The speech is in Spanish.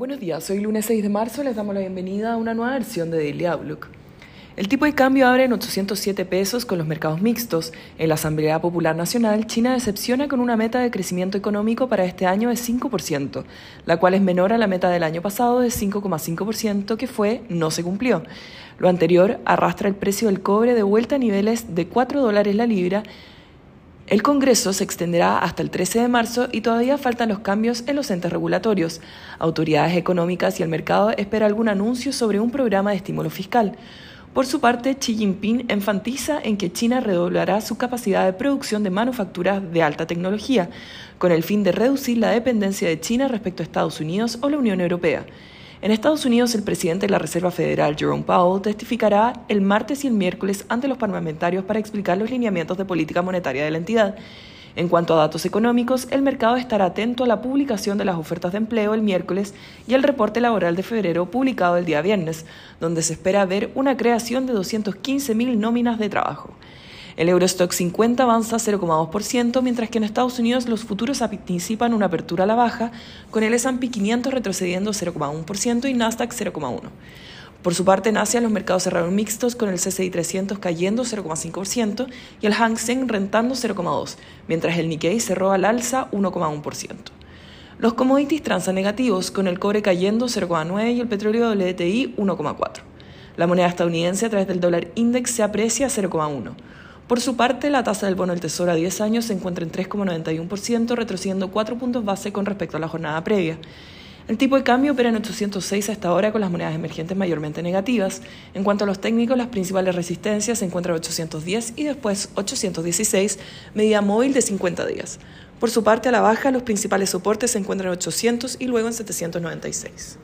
Buenos días, hoy lunes 6 de marzo les damos la bienvenida a una nueva versión de Daily Outlook. El tipo de cambio abre en 807 pesos con los mercados mixtos. En la Asamblea Popular Nacional, China decepciona con una meta de crecimiento económico para este año de 5%, la cual es menor a la meta del año pasado de 5,5% que fue no se cumplió. Lo anterior arrastra el precio del cobre de vuelta a niveles de 4 dólares la libra el Congreso se extenderá hasta el 13 de marzo y todavía faltan los cambios en los entes regulatorios. Autoridades económicas y el mercado esperan algún anuncio sobre un programa de estímulo fiscal. Por su parte, Xi Jinping enfatiza en que China redoblará su capacidad de producción de manufacturas de alta tecnología, con el fin de reducir la dependencia de China respecto a Estados Unidos o la Unión Europea. En Estados Unidos, el presidente de la Reserva Federal, Jerome Powell, testificará el martes y el miércoles ante los parlamentarios para explicar los lineamientos de política monetaria de la entidad. En cuanto a datos económicos, el mercado estará atento a la publicación de las ofertas de empleo el miércoles y al reporte laboral de febrero publicado el día viernes, donde se espera ver una creación de 215.000 nóminas de trabajo. El Eurostock 50 avanza 0,2%, mientras que en Estados Unidos los futuros anticipan una apertura a la baja, con el S&P 500 retrocediendo 0,1% y Nasdaq 0,1%. Por su parte, en Asia los mercados cerraron mixtos con el CCI 300 cayendo 0,5% y el Hang Seng rentando 0,2%, mientras el Nikkei cerró al alza 1,1%. Los commodities transan negativos, con el cobre cayendo 0,9% y el petróleo WTI 1,4%. La moneda estadounidense a través del dólar index se aprecia 0,1%. Por su parte, la tasa del bono del Tesoro a 10 años se encuentra en 3,91%, retrocediendo 4 puntos base con respecto a la jornada previa. El tipo de cambio opera en 806 hasta ahora con las monedas emergentes mayormente negativas. En cuanto a los técnicos, las principales resistencias se encuentran en 810 y después 816, medida móvil de 50 días. Por su parte, a la baja, los principales soportes se encuentran en 800 y luego en 796.